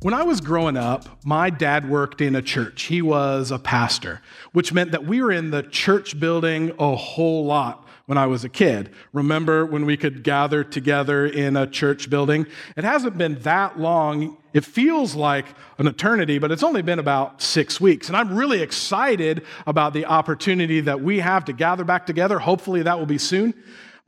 When I was growing up, my dad worked in a church. He was a pastor, which meant that we were in the church building a whole lot when I was a kid. Remember when we could gather together in a church building? It hasn't been that long. It feels like an eternity, but it's only been about six weeks. And I'm really excited about the opportunity that we have to gather back together. Hopefully, that will be soon.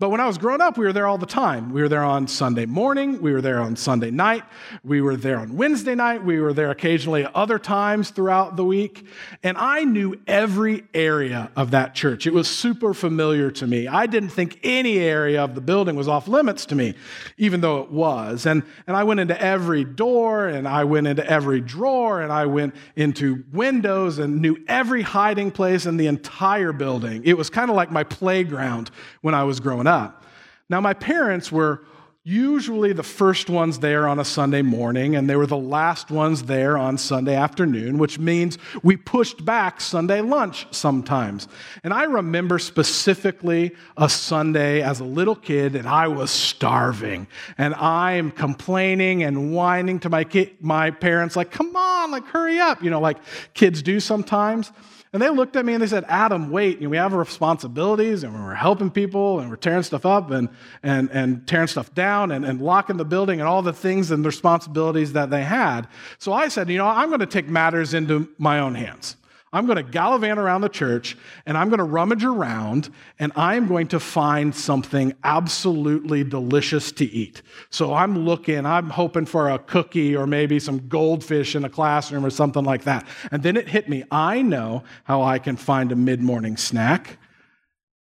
But when I was growing up, we were there all the time. We were there on Sunday morning, we were there on Sunday night, we were there on Wednesday night, we were there occasionally at other times throughout the week. And I knew every area of that church. It was super familiar to me. I didn't think any area of the building was off limits to me, even though it was. And, and I went into every door, and I went into every drawer, and I went into windows and knew every hiding place in the entire building. It was kind of like my playground when I was growing up up. Now, my parents were usually the first ones there on a Sunday morning, and they were the last ones there on Sunday afternoon, which means we pushed back Sunday lunch sometimes. And I remember specifically a Sunday as a little kid, and I was starving, and I'm complaining and whining to my, my parents, like, come on, like, hurry up, you know, like kids do sometimes. And they looked at me and they said, Adam, wait, you know, we have responsibilities and we're helping people and we're tearing stuff up and, and, and tearing stuff down and, and locking the building and all the things and responsibilities that they had. So I said, you know, I'm going to take matters into my own hands. I'm going to gallivant around the church and I'm going to rummage around and I'm going to find something absolutely delicious to eat. So I'm looking, I'm hoping for a cookie or maybe some goldfish in a classroom or something like that. And then it hit me. I know how I can find a mid morning snack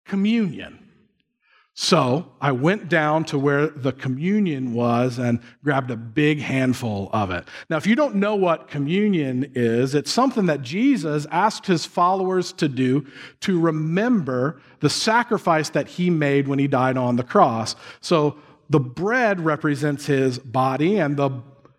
communion. So I went down to where the communion was and grabbed a big handful of it. Now, if you don't know what communion is, it's something that Jesus asked his followers to do to remember the sacrifice that he made when he died on the cross. So the bread represents his body, and the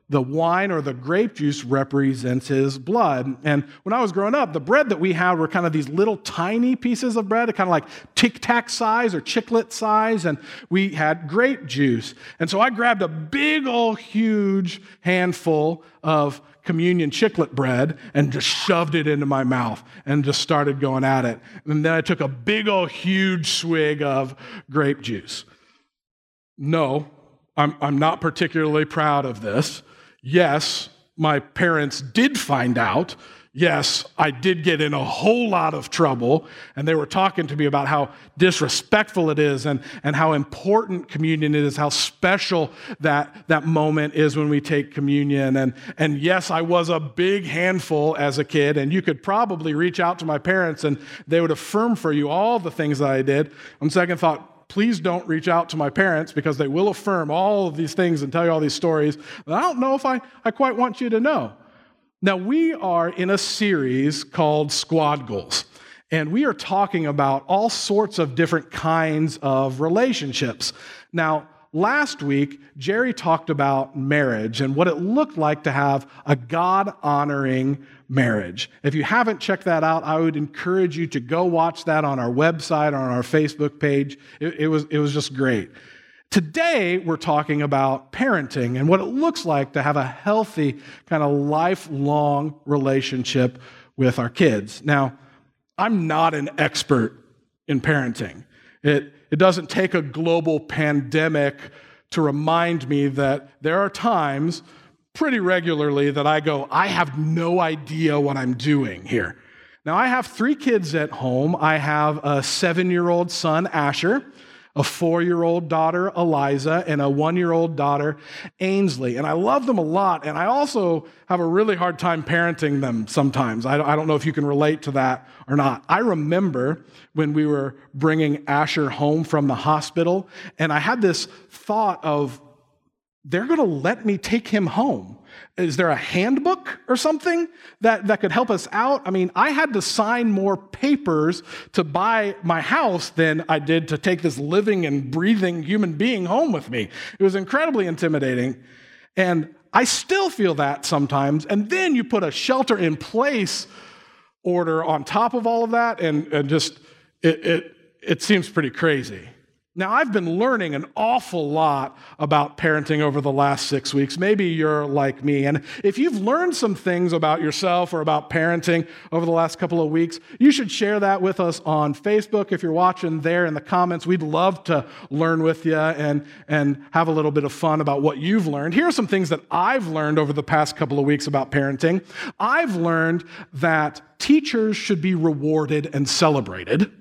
the wine or the grape juice represents his blood. And when I was growing up, the bread that we had were kind of these little tiny pieces of bread, kind of like tic tac size or chiclet size, and we had grape juice. And so I grabbed a big old huge handful of communion chiclet bread and just shoved it into my mouth and just started going at it. And then I took a big old huge swig of grape juice. No, I'm, I'm not particularly proud of this. Yes, my parents did find out. Yes, I did get in a whole lot of trouble, and they were talking to me about how disrespectful it is and, and how important communion is, how special that, that moment is when we take communion. And, and yes, I was a big handful as a kid, and you could probably reach out to my parents and they would affirm for you all the things that I did. On second thought, please don't reach out to my parents because they will affirm all of these things and tell you all these stories that I don't know if I, I quite want you to know. Now, we are in a series called Squad Goals, and we are talking about all sorts of different kinds of relationships. Now, last week, Jerry talked about marriage and what it looked like to have a God honoring marriage. If you haven't checked that out, I would encourage you to go watch that on our website, on our Facebook page. It, it, was, it was just great. Today, we're talking about parenting and what it looks like to have a healthy, kind of lifelong relationship with our kids. Now, I'm not an expert in parenting. It, it doesn't take a global pandemic to remind me that there are times pretty regularly that I go, I have no idea what I'm doing here. Now, I have three kids at home. I have a seven year old son, Asher, a four year old daughter, Eliza, and a one year old daughter, Ainsley. And I love them a lot. And I also have a really hard time parenting them sometimes. I don't know if you can relate to that or not. I remember when we were bringing Asher home from the hospital, and I had this thought of, they're going to let me take him home. Is there a handbook or something that, that could help us out? I mean, I had to sign more papers to buy my house than I did to take this living and breathing human being home with me. It was incredibly intimidating. And I still feel that sometimes. And then you put a shelter in place order on top of all of that, and, and just it, it, it seems pretty crazy. Now, I've been learning an awful lot about parenting over the last six weeks. Maybe you're like me. And if you've learned some things about yourself or about parenting over the last couple of weeks, you should share that with us on Facebook. If you're watching there in the comments, we'd love to learn with you and, and have a little bit of fun about what you've learned. Here are some things that I've learned over the past couple of weeks about parenting. I've learned that teachers should be rewarded and celebrated.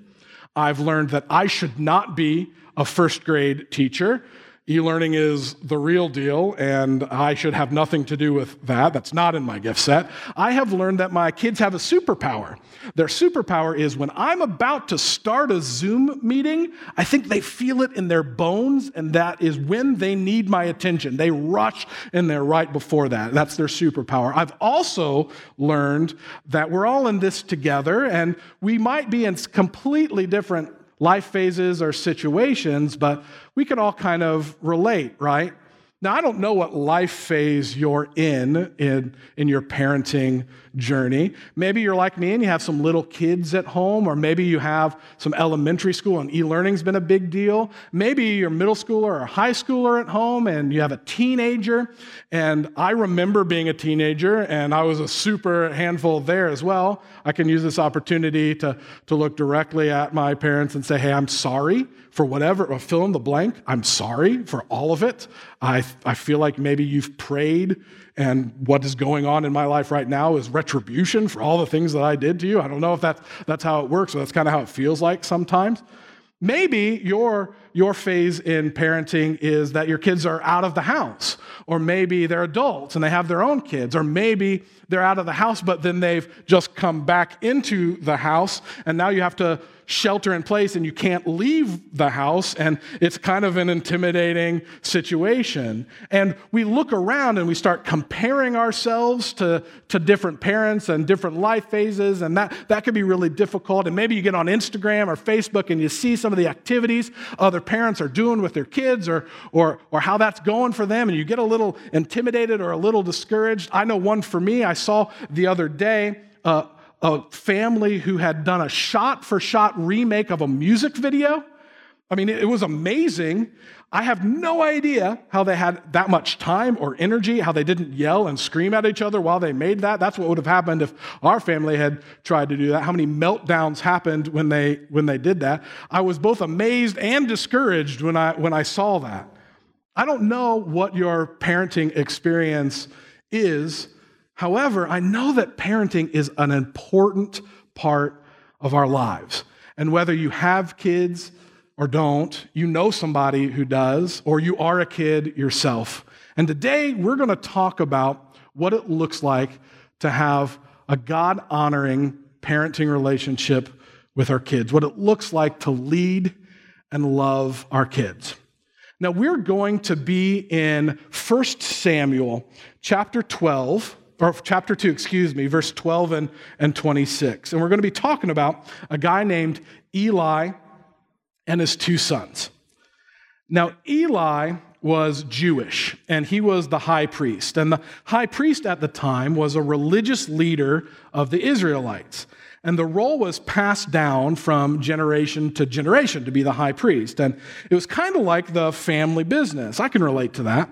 I've learned that I should not be a first grade teacher. E learning is the real deal, and I should have nothing to do with that. That's not in my gift set. I have learned that my kids have a superpower. Their superpower is when I'm about to start a Zoom meeting, I think they feel it in their bones, and that is when they need my attention. They rush in there right before that. That's their superpower. I've also learned that we're all in this together, and we might be in completely different life phases or situations, but we can all kind of relate, right? Now, I don't know what life phase you're in, in in your parenting journey. Maybe you're like me and you have some little kids at home, or maybe you have some elementary school and e learning's been a big deal. Maybe you're middle schooler or high schooler at home and you have a teenager. And I remember being a teenager and I was a super handful there as well. I can use this opportunity to, to look directly at my parents and say, hey, I'm sorry for whatever, or fill in the blank. I'm sorry for all of it. I, I feel like maybe you've prayed, and what is going on in my life right now is retribution for all the things that I did to you. I don't know if that's, that's how it works, but that's kind of how it feels like sometimes. Maybe your, your phase in parenting is that your kids are out of the house, or maybe they're adults and they have their own kids, or maybe they're out of the house, but then they've just come back into the house, and now you have to shelter in place and you can't leave the house, and it's kind of an intimidating situation. And we look around and we start comparing ourselves to, to different parents and different life phases, and that, that can be really difficult. And maybe you get on Instagram or Facebook and you see some of the activities other parents are doing with their kids or, or, or how that's going for them, and you get a little intimidated or a little discouraged. I know one for me, I saw the other day. Uh, a family who had done a shot for shot remake of a music video. I mean, it was amazing. I have no idea how they had that much time or energy, how they didn't yell and scream at each other while they made that. That's what would have happened if our family had tried to do that. How many meltdowns happened when they, when they did that. I was both amazed and discouraged when I, when I saw that. I don't know what your parenting experience is, However, I know that parenting is an important part of our lives. And whether you have kids or don't, you know somebody who does, or you are a kid yourself. And today we're going to talk about what it looks like to have a God honoring parenting relationship with our kids, what it looks like to lead and love our kids. Now, we're going to be in 1 Samuel chapter 12 or chapter 2, excuse me, verse 12 and, and 26. And we're going to be talking about a guy named Eli and his two sons. Now, Eli was Jewish, and he was the high priest. And the high priest at the time was a religious leader of the Israelites. And the role was passed down from generation to generation to be the high priest. And it was kind of like the family business. I can relate to that.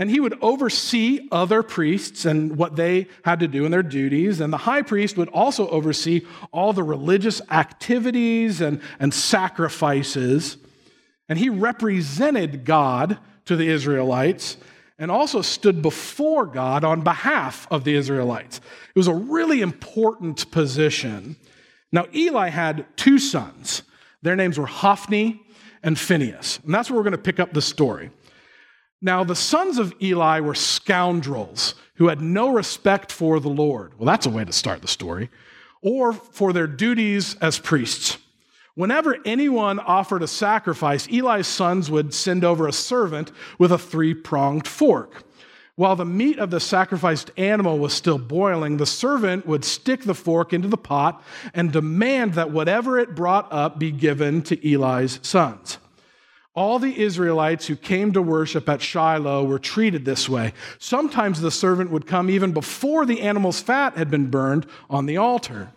And he would oversee other priests and what they had to do in their duties. And the high priest would also oversee all the religious activities and, and sacrifices. And he represented God to the Israelites and also stood before God on behalf of the Israelites. It was a really important position. Now, Eli had two sons. Their names were Hophni and Phinehas. And that's where we're going to pick up the story. Now, the sons of Eli were scoundrels who had no respect for the Lord. Well, that's a way to start the story. Or for their duties as priests. Whenever anyone offered a sacrifice, Eli's sons would send over a servant with a three pronged fork. While the meat of the sacrificed animal was still boiling, the servant would stick the fork into the pot and demand that whatever it brought up be given to Eli's sons. All the Israelites who came to worship at Shiloh were treated this way. Sometimes the servant would come even before the animal's fat had been burned on the altar.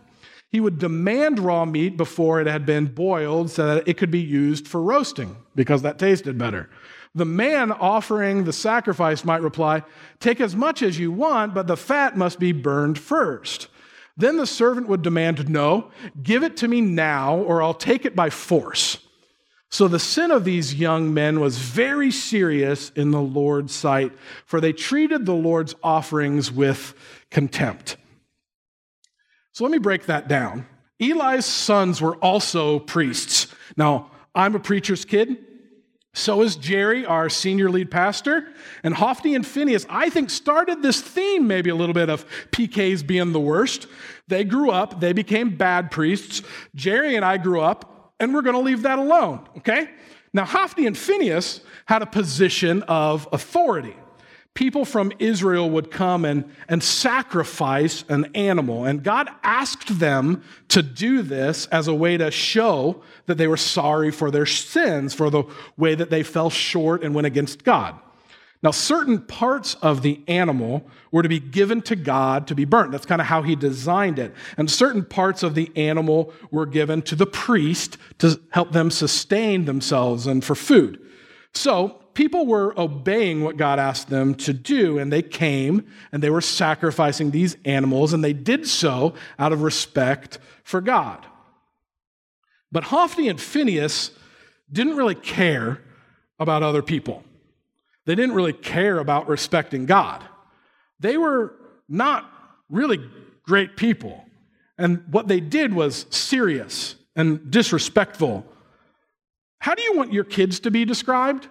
he would demand raw meat before it had been boiled so that it could be used for roasting because that tasted better. The man offering the sacrifice might reply, Take as much as you want, but the fat must be burned first. Then the servant would demand, No, give it to me now, or I'll take it by force. So the sin of these young men was very serious in the Lord's sight, for they treated the Lord's offerings with contempt. So let me break that down. Eli's sons were also priests. Now, I'm a preacher's kid. So is Jerry, our senior lead pastor. And Hophni and Phineas, I think, started this theme maybe a little bit of PKs being the worst. They grew up, they became bad priests. Jerry and I grew up, and we're going to leave that alone, okay? Now, Hophni and Phineas had a position of authority people from Israel would come and, and sacrifice an animal. And God asked them to do this as a way to show that they were sorry for their sins, for the way that they fell short and went against God. Now, certain parts of the animal were to be given to God to be burnt. That's kind of how he designed it. And certain parts of the animal were given to the priest to help them sustain themselves and for food. So, people were obeying what God asked them to do, and they came and they were sacrificing these animals, and they did so out of respect for God. But Hophni and Phineas didn't really care about other people. They didn't really care about respecting God. They were not really great people. And what they did was serious and disrespectful. How do you want your kids to be described?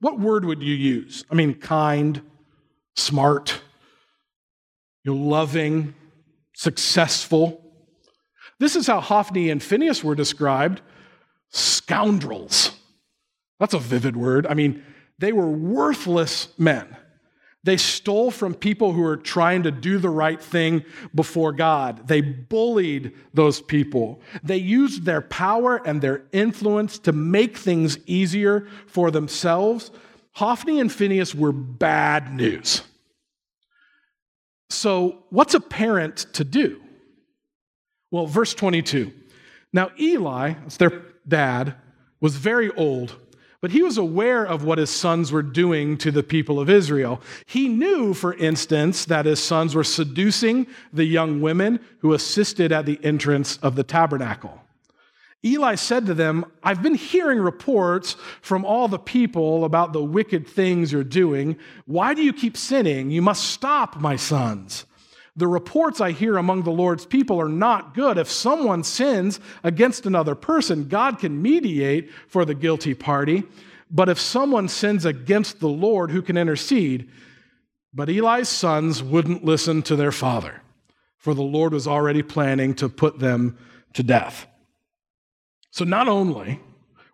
What word would you use? I mean, kind, smart, you know, loving, successful. This is how Hophni and Phineas were described scoundrels. That's a vivid word. I mean, they were worthless men. They stole from people who were trying to do the right thing before God. They bullied those people. They used their power and their influence to make things easier for themselves. Hophni and Phineas were bad news. So, what's a parent to do? Well, verse 22. Now, Eli, it's their dad, was very old but he was aware of what his sons were doing to the people of Israel. He knew, for instance, that his sons were seducing the young women who assisted at the entrance of the tabernacle. Eli said to them, I've been hearing reports from all the people about the wicked things you're doing. Why do you keep sinning? You must stop, my sons. The reports I hear among the Lord's people are not good. If someone sins against another person, God can mediate for the guilty party. But if someone sins against the Lord, who can intercede? But Eli's sons wouldn't listen to their father, for the Lord was already planning to put them to death. So not only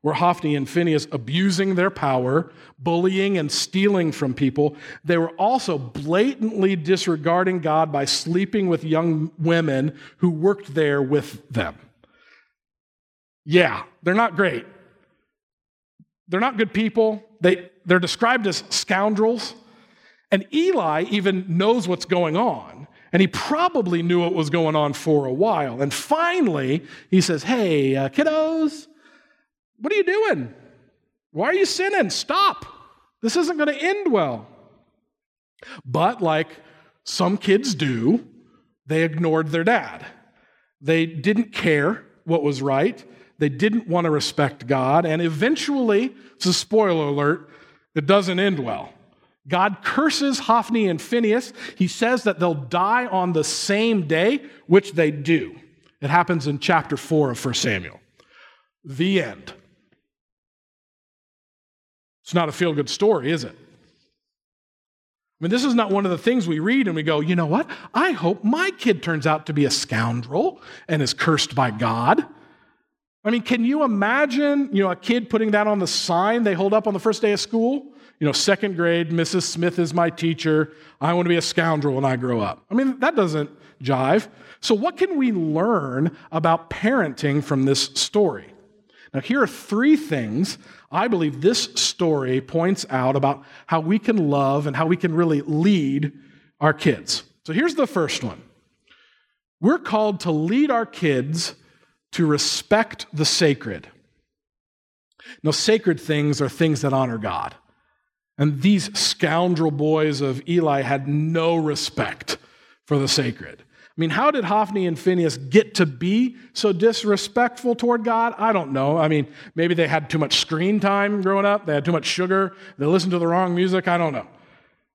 were Hophni and Phineas abusing their power, bullying and stealing from people. They were also blatantly disregarding God by sleeping with young women who worked there with them. Yeah, they're not great. They're not good people. They, they're described as scoundrels. And Eli even knows what's going on. And he probably knew what was going on for a while. And finally, he says, Hey, uh, kiddos, what are you doing? Why are you sinning? Stop. This isn't going to end well. But, like some kids do, they ignored their dad. They didn't care what was right. They didn't want to respect God. And eventually, it's a spoiler alert, it doesn't end well. God curses Hophni and Phineas. He says that they'll die on the same day, which they do. It happens in chapter 4 of 1 Samuel. The end. It's not a feel good story, is it? I mean, this is not one of the things we read and we go, you know what? I hope my kid turns out to be a scoundrel and is cursed by God. I mean, can you imagine, you know, a kid putting that on the sign they hold up on the first day of school? You know, second grade, Mrs. Smith is my teacher. I want to be a scoundrel when I grow up. I mean, that doesn't jive. So, what can we learn about parenting from this story? Now, here are three things I believe this story points out about how we can love and how we can really lead our kids. So here's the first one We're called to lead our kids to respect the sacred. Now, sacred things are things that honor God. And these scoundrel boys of Eli had no respect for the sacred. I mean, how did Hophni and Phineas get to be so disrespectful toward God? I don't know. I mean, maybe they had too much screen time growing up, they had too much sugar, they listened to the wrong music. I don't know.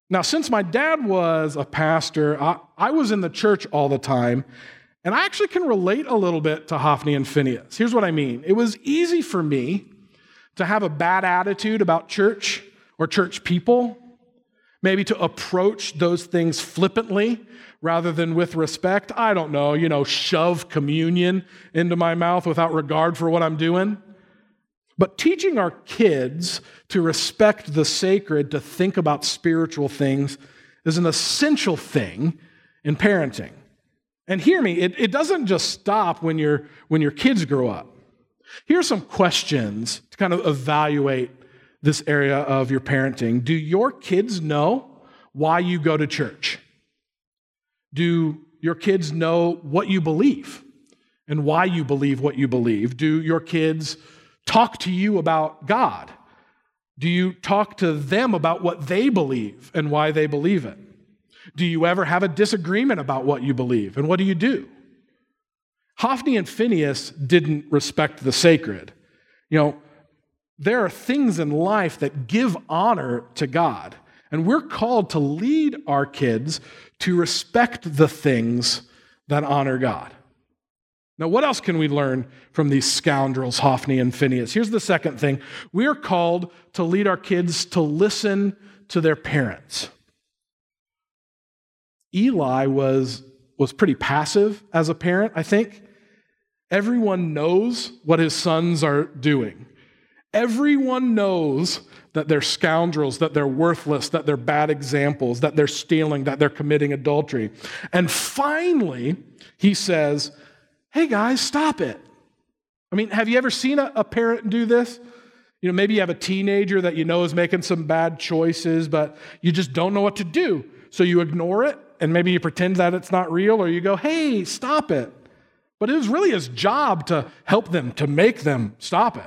Now, since my dad was a pastor, I, I was in the church all the time, and I actually can relate a little bit to Hophni and Phineas. Here's what I mean it was easy for me to have a bad attitude about church or church people, maybe to approach those things flippantly rather than with respect. I don't know, you know, shove communion into my mouth without regard for what I'm doing. But teaching our kids to respect the sacred, to think about spiritual things, is an essential thing in parenting. And hear me, it, it doesn't just stop when, you when your kids grow up. Here are some questions to kind of evaluate this area of your parenting. Do your kids know why you go to church? Do your kids know what you believe and why you believe what you believe? Do your kids talk to you about God? Do you talk to them about what they believe and why they believe it? Do you ever have a disagreement about what you believe and what do you do? Hophni and Phineas didn't respect the sacred. You know, there are things in life that give honor to God, and we're called to lead our kids to respect the things that honor God. Now, what else can we learn from these scoundrels, Hophni and Phineas? Here's the second thing we are called to lead our kids to listen to their parents. Eli was, was pretty passive as a parent, I think. Everyone knows what his sons are doing. Everyone knows that they're scoundrels, that they're worthless, that they're bad examples, that they're stealing, that they're committing adultery. And finally, he says, Hey guys, stop it. I mean, have you ever seen a, a parent do this? You know, maybe you have a teenager that you know is making some bad choices, but you just don't know what to do. So you ignore it, and maybe you pretend that it's not real, or you go, Hey, stop it. But it was really his job to help them, to make them stop it.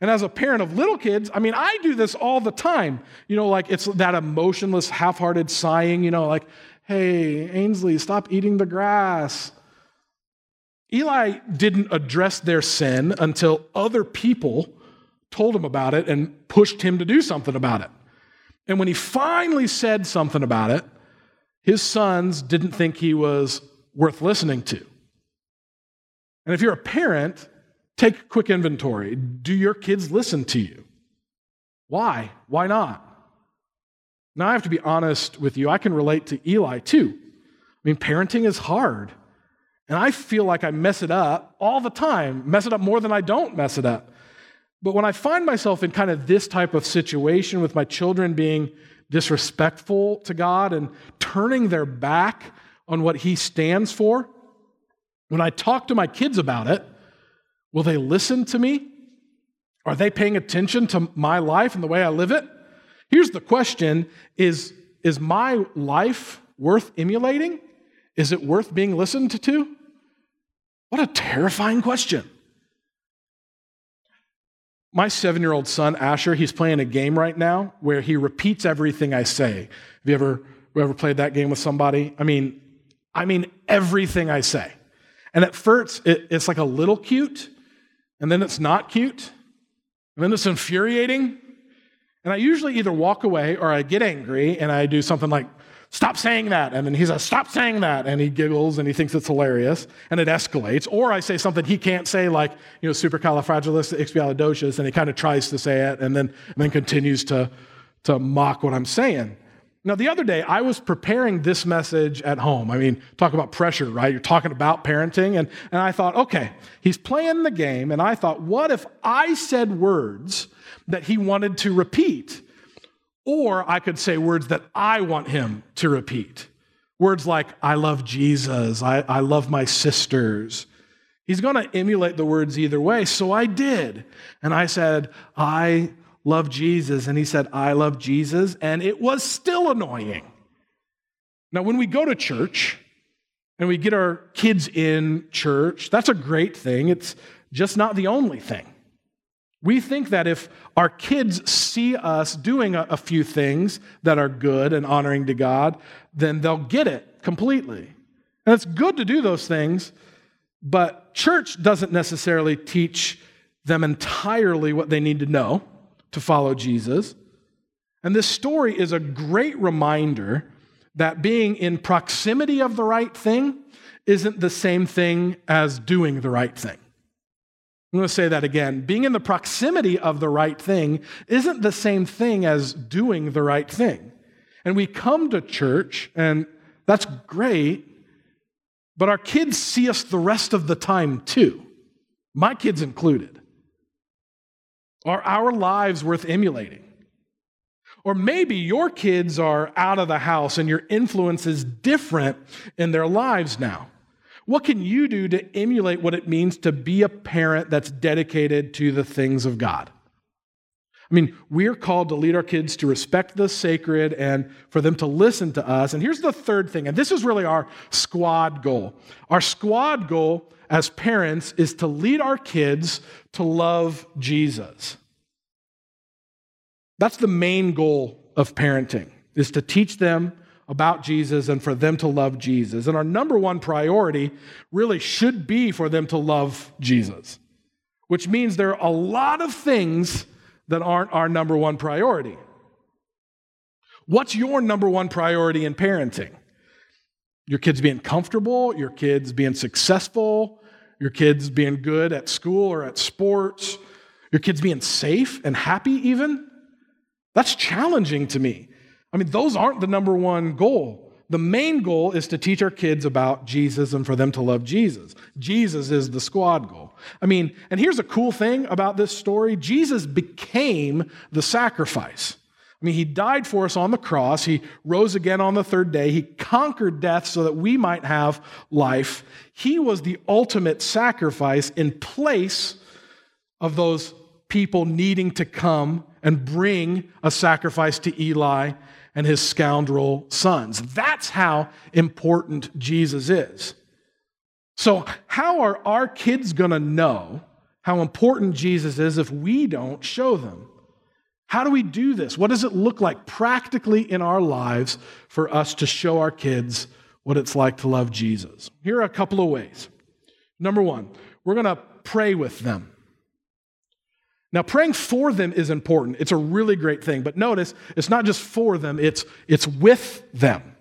And as a parent of little kids, I mean, I do this all the time. You know, like it's that emotionless, half hearted sighing, you know, like, hey, Ainsley, stop eating the grass. Eli didn't address their sin until other people told him about it and pushed him to do something about it. And when he finally said something about it, his sons didn't think he was worth listening to. And if you're a parent, take quick inventory. Do your kids listen to you? Why? Why not? Now, I have to be honest with you. I can relate to Eli too. I mean, parenting is hard. And I feel like I mess it up all the time, mess it up more than I don't mess it up. But when I find myself in kind of this type of situation with my children being disrespectful to God and turning their back on what He stands for, when I talk to my kids about it, will they listen to me? Are they paying attention to my life and the way I live it? Here's the question is, is my life worth emulating? Is it worth being listened to? What a terrifying question. My seven year old son, Asher, he's playing a game right now where he repeats everything I say. Have you ever, ever played that game with somebody? I mean, I mean everything I say. And at first, it, it's like a little cute, and then it's not cute, and then it's infuriating. And I usually either walk away or I get angry and I do something like, stop saying that. And then he says, stop saying that. And he giggles and he thinks it's hilarious and it escalates. Or I say something he can't say, like, you know, supercalifragilisticexpialidocious, and he kind of tries to say it and then, and then continues to, to mock what I'm saying. Now, the other day, I was preparing this message at home. I mean, talk about pressure, right? You're talking about parenting. And, and I thought, okay, he's playing the game. And I thought, what if I said words that he wanted to repeat? Or I could say words that I want him to repeat. Words like, I love Jesus, I, I love my sisters. He's going to emulate the words either way. So I did. And I said, I love Jesus. And he said, I love Jesus. And it was still annoying. Now, when we go to church, and we get our kids in church. That's a great thing. It's just not the only thing. We think that if our kids see us doing a, few things that are good and honoring to God, then they'll get it completely. And it's good to do those things, but church doesn't necessarily teach them entirely what they need to know to follow Jesus. And this story is a great reminder that being in proximity of the right thing isn't the same thing as doing the right thing. I'm going to say that again. Being in the proximity of the right thing isn't the same thing as doing the right thing. And we come to church, and that's great, but our kids see us the rest of the time too, my kids included. Are our lives worth emulating? Or maybe your kids are out of the house and your influence is different in their lives now. What can you do to emulate what it means to be a parent that's dedicated to the things of God? I mean, we're called to lead our kids to respect the sacred and for them to listen to us. And here's the third thing, and this is really our squad goal. Our squad goal as parents is to lead our kids to love Jesus. That's the main goal of parenting, is to teach them about Jesus and for them to love Jesus. And our number one priority really should be for them to love Jesus, which means there are a lot of things that aren't our number one priority. What's your number one priority in parenting? Your kids being comfortable, your kids being successful, your kids being good at school or at sports, your kids being safe and happy, even? That's challenging to me. I mean, those aren't the number one goal. The main goal is to teach our kids about Jesus and for them to love Jesus. Jesus is the squad goal. I mean, and here's a cool thing about this story Jesus became the sacrifice. I mean, he died for us on the cross. He rose again on the third day. He conquered death so that we might have life. He was the ultimate sacrifice in place of those people needing to come and bring a sacrifice to Eli and his scoundrel sons. That's how important Jesus is. So, how are our kids going to know how important Jesus is if we don't show them? How do we do this? What does it look like practically in our lives for us to show our kids what it's like to love Jesus? Here are a couple of ways. Number one, we're going to pray with them. Now, praying for them is important. It's a really great thing. But notice, it's not just for them, it's, it's with them.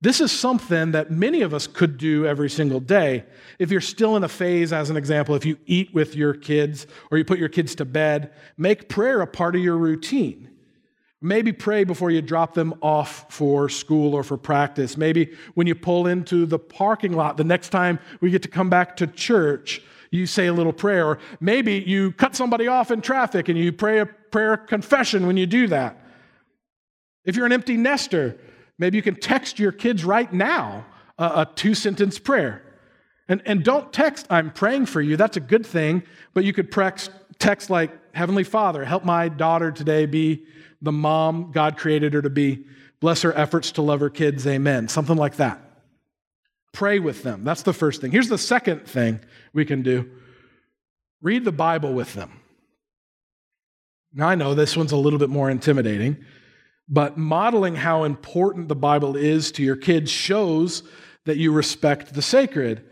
This is something that many of us could do every single day. If you're still in a phase, as an example, if you eat with your kids or you put your kids to bed, make prayer a part of your routine. Maybe pray before you drop them off for school or for practice. Maybe when you pull into the parking lot the next time we get to come back to church, you say a little prayer. Or maybe you cut somebody off in traffic and you pray a prayer confession when you do that. If you're an empty nester, maybe you can text your kids right now a, a two sentence prayer. And, and don't text, I'm praying for you. That's a good thing. But you could text, text like, Heavenly Father, help my daughter today be the mom God created her to be. Bless her efforts to love her kids. Amen. Something like that. Pray with them. That's the first thing. Here's the second thing we can do read the Bible with them. Now, I know this one's a little bit more intimidating, but modeling how important the Bible is to your kids shows that you respect the sacred.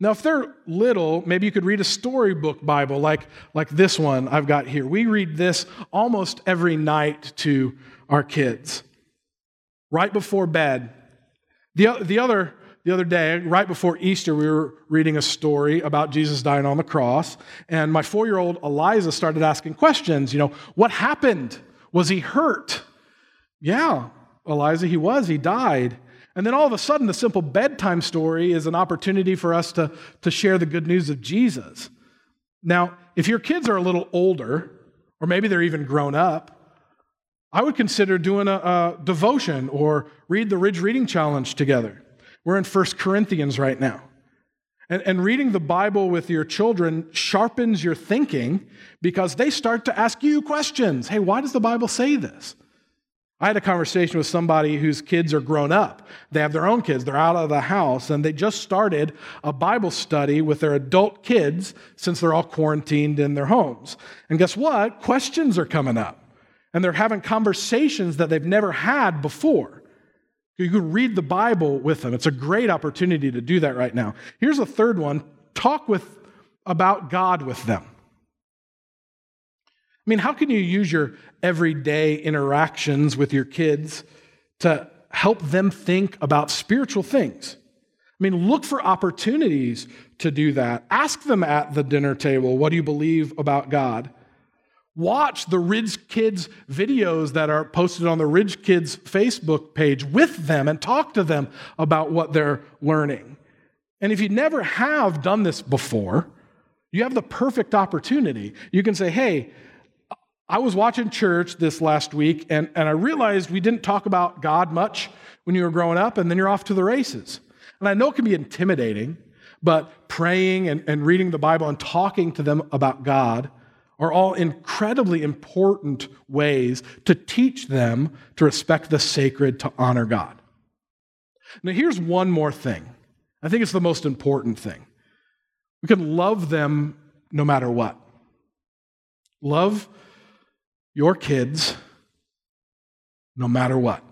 Now, if they're little, maybe you could read a storybook Bible like, like this one I've got here. We read this almost every night to our kids, right before bed. The, the other the other day, right before Easter, we were reading a story about Jesus dying on the cross, and my four year old Eliza started asking questions. You know, what happened? Was he hurt? Yeah, Eliza, he was. He died. And then all of a sudden, the simple bedtime story is an opportunity for us to, to share the good news of Jesus. Now, if your kids are a little older, or maybe they're even grown up, I would consider doing a, a devotion or read the Ridge Reading Challenge together. We're in 1 Corinthians right now. And, and reading the Bible with your children sharpens your thinking because they start to ask you questions. Hey, why does the Bible say this? I had a conversation with somebody whose kids are grown up. They have their own kids, they're out of the house, and they just started a Bible study with their adult kids since they're all quarantined in their homes. And guess what? Questions are coming up, and they're having conversations that they've never had before. You can read the Bible with them. It's a great opportunity to do that right now. Here's a third one talk with, about God with them. I mean, how can you use your everyday interactions with your kids to help them think about spiritual things? I mean, look for opportunities to do that. Ask them at the dinner table, what do you believe about God? Watch the Ridge Kids videos that are posted on the Ridge Kids Facebook page with them and talk to them about what they're learning. And if you never have done this before, you have the perfect opportunity. You can say, hey, I was watching church this last week, and, and I realized we didn't talk about God much when you were growing up, and then you're off to the races. And I know it can be intimidating, but praying and, and reading the Bible and talking to them about God are all incredibly important ways to teach them to respect the sacred, to honor God. Now, here's one more thing. I think it's the most important thing. We can love them no matter what. Love your kids no matter what.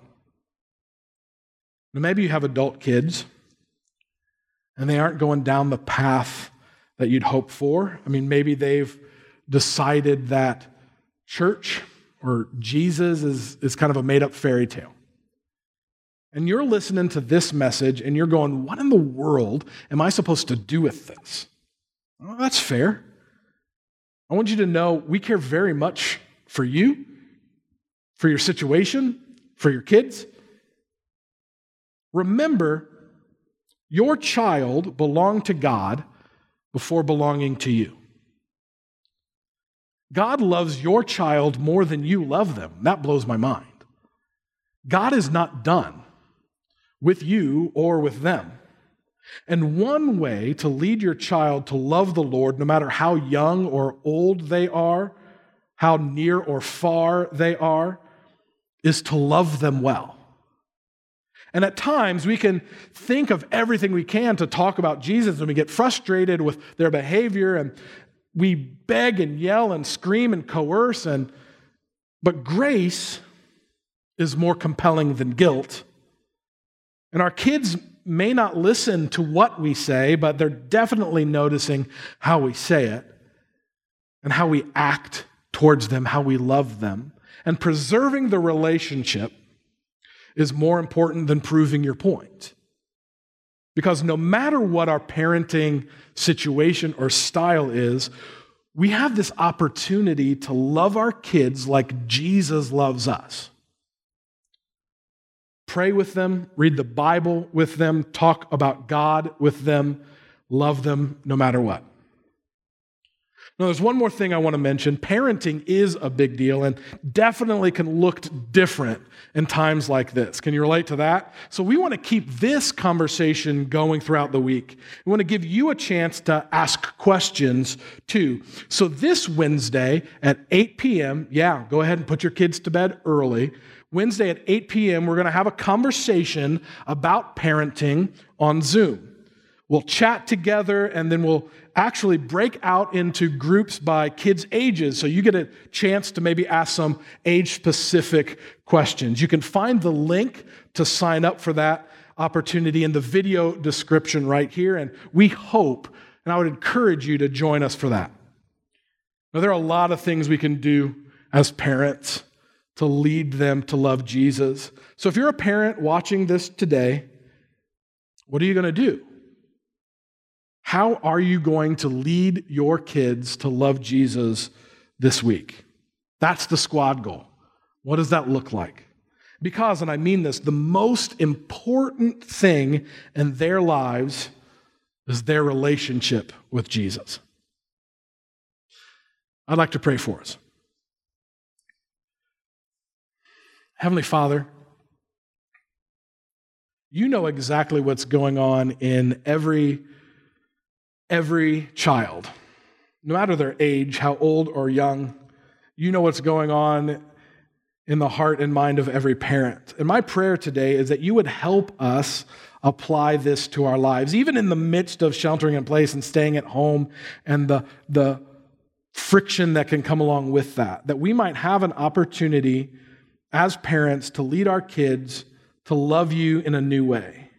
Now, maybe you have adult kids and they aren't going down the path that you'd hope for. I mean, maybe they've decided that church or Jesus is, is kind of a made up fairy tale. And you're listening to this message and you're going, What in the world am I supposed to do with this? Well, that's fair. I want you to know we care very much for you, for your situation, for your kids. Remember, your child belonged to God before belonging to you. God loves your child more than you love them. That blows my mind. God is not done with you or with them. And one way to lead your child to love the Lord, no matter how young or old they are, how near or far they are, is to love them well. And at times we can think of everything we can to talk about Jesus and we get frustrated with their behavior and we beg and yell and scream and coerce and but grace is more compelling than guilt. And our kids may not listen to what we say, but they're definitely noticing how we say it and how we act towards them, how we love them. And preserving the relationship is more important than proving your point. Because no matter what our parenting situation or style is, we have this opportunity to love our kids like Jesus loves us. Pray with them, read the Bible with them, talk about God with them, love them no matter what. Now, there's one more thing I want to mention. Parenting is a big deal and definitely can look different in times like this. Can you relate to that? So, we want to keep this conversation going throughout the week. We want to give you a chance to ask questions too. So, this Wednesday at 8 p.m., yeah, go ahead and put your kids to bed early. Wednesday at 8 p.m., we're going to have a conversation about parenting on Zoom. We'll chat together and then we'll actually break out into groups by kids' ages so you get a chance to maybe ask some age specific questions. You can find the link to sign up for that opportunity in the video description right here. And we hope, and I would encourage you to join us for that. Now, there are a lot of things we can do as parents to lead them to love Jesus. So if you're a parent watching this today, what are you going to do? How are you going to lead your kids to love Jesus this week? That's the squad goal. What does that look like? Because, and I mean this, the most important thing in their lives is their relationship with Jesus. I'd like to pray for us. Heavenly Father, you know exactly what's going on in every every child, no matter their age, how old or young. You know what's going on in the heart and mind of every parent. And my prayer today is that you would help us apply this to our lives, even in the midst of sheltering in place and staying at home and the, the friction that can come along with that, that we might have an opportunity as parents to lead our kids to love you in a new way.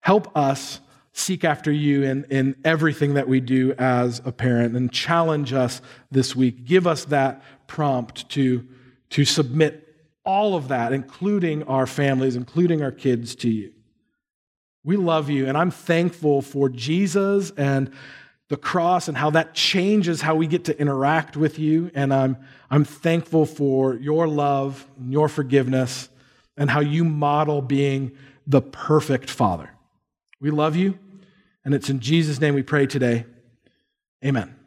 Help us seek after you in, in everything that we do as a parent and challenge us this week. Give us that prompt to, to submit all of that, including our families, including our kids, to you. We love you, and I'm thankful for Jesus and the cross and how that changes how we get to interact with you. And I'm, I'm thankful for your love, and your forgiveness, and how you model being the perfect Father. We love you, and it's in Jesus' name we pray today. Amen.